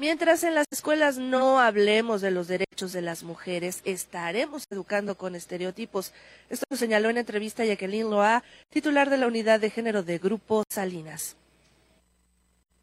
Mientras en las escuelas no hablemos de los derechos de las mujeres, estaremos educando con estereotipos. Esto lo señaló en entrevista Jacqueline Loa, titular de la unidad de género de Grupo Salinas.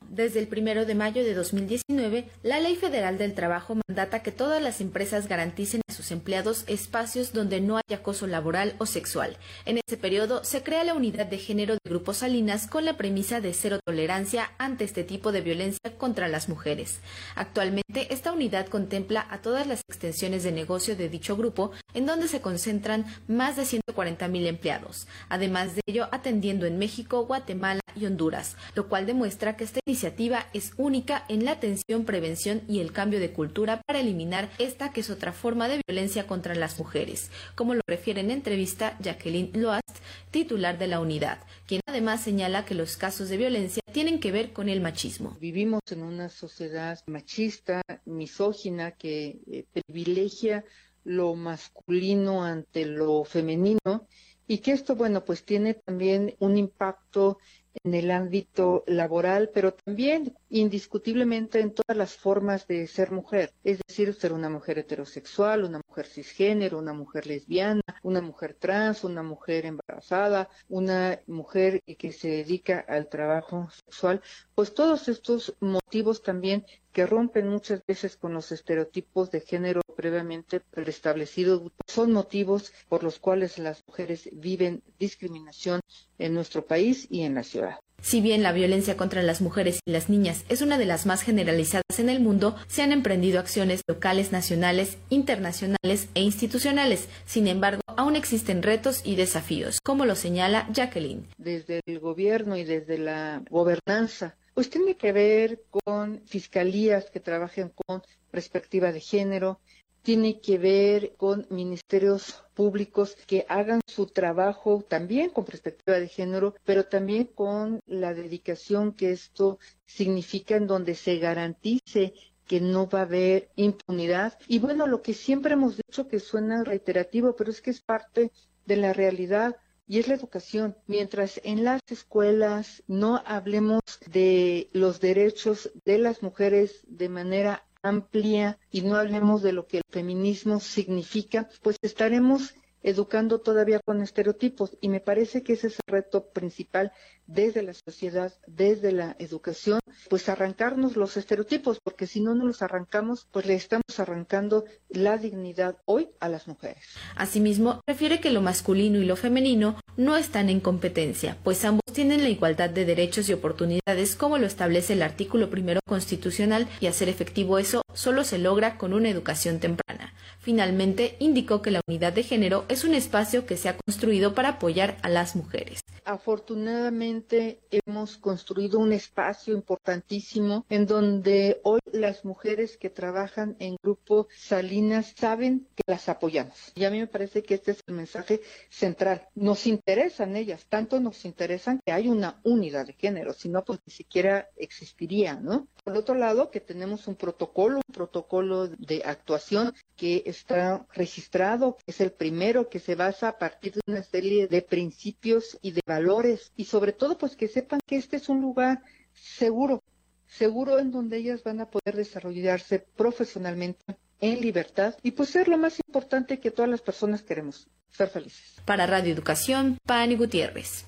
Desde el primero de mayo de 2019, la Ley Federal del Trabajo mandata que todas las empresas garanticen sus empleados espacios donde no haya acoso laboral o sexual. En ese periodo se crea la unidad de género de Grupo Salinas con la premisa de cero tolerancia ante este tipo de violencia contra las mujeres. Actualmente, esta unidad contempla a todas las extensiones de negocio de dicho grupo, en donde se concentran más de 140 mil empleados, además de ello atendiendo en México, Guatemala y Honduras, lo cual demuestra que esta iniciativa es única en la atención, prevención y el cambio de cultura para eliminar esta que es otra forma de violencia contra las mujeres, como lo refiere en entrevista Jacqueline Loast, titular de la unidad, quien además señala que los casos de violencia tienen que ver con el machismo. Vivimos en una sociedad machista, misógina, que eh, privilegia lo masculino ante lo femenino y que esto, bueno, pues tiene también un impacto en el ámbito laboral, pero también indiscutiblemente en todas las formas de ser mujer, es decir, ser una mujer heterosexual, una mujer cisgénero, una mujer lesbiana, una mujer trans, una mujer embarazada, una mujer que se dedica al trabajo sexual, pues todos estos motivos también que rompen muchas veces con los estereotipos de género previamente preestablecidos, son motivos por los cuales las mujeres viven discriminación en nuestro país y en la ciudad. Si bien la violencia contra las mujeres y las niñas es una de las más generalizadas en el mundo, se han emprendido acciones locales, nacionales, internacionales e institucionales. Sin embargo, aún existen retos y desafíos, como lo señala Jacqueline. Desde el gobierno y desde la gobernanza, pues tiene que ver con fiscalías que trabajen con perspectiva de género, tiene que ver con ministerios públicos que hagan su trabajo también con perspectiva de género, pero también con la dedicación que esto significa en donde se garantice que no va a haber impunidad. Y bueno, lo que siempre hemos dicho que suena reiterativo, pero es que es parte de la realidad y es la educación. Mientras en las escuelas no hablemos de los derechos de las mujeres de manera amplia y no hablemos de lo que el feminismo significa, pues estaremos educando todavía con estereotipos y me parece que ese es el reto principal desde la sociedad, desde la educación, pues arrancarnos los estereotipos, porque si no nos los arrancamos, pues le estamos arrancando la dignidad hoy a las mujeres. Asimismo, refiere que lo masculino y lo femenino no están en competencia, pues ambos tienen la igualdad de derechos y oportunidades como lo establece el artículo primero constitucional y hacer efectivo eso solo se logra con una educación temprana. Finalmente, indicó que la unidad de género es un espacio que se ha construido para apoyar a las mujeres. Afortunadamente hemos construido un espacio importantísimo en donde hoy las mujeres que trabajan en Grupo Salinas saben que las apoyamos. Y a mí me parece que este es el mensaje central. Nos interesan ellas, tanto nos interesan que hay una unidad de género, si no, pues ni siquiera existiría, ¿no? Por otro lado, que tenemos un protocolo, un protocolo de actuación que está registrado, que es el primero que se basa a partir de una serie de principios y de valores y sobre todo pues que sepan que este es un lugar seguro, seguro en donde ellas van a poder desarrollarse profesionalmente en libertad y pues ser lo más importante que todas las personas queremos, ser felices. Para Radio Educación, Pani Gutiérrez.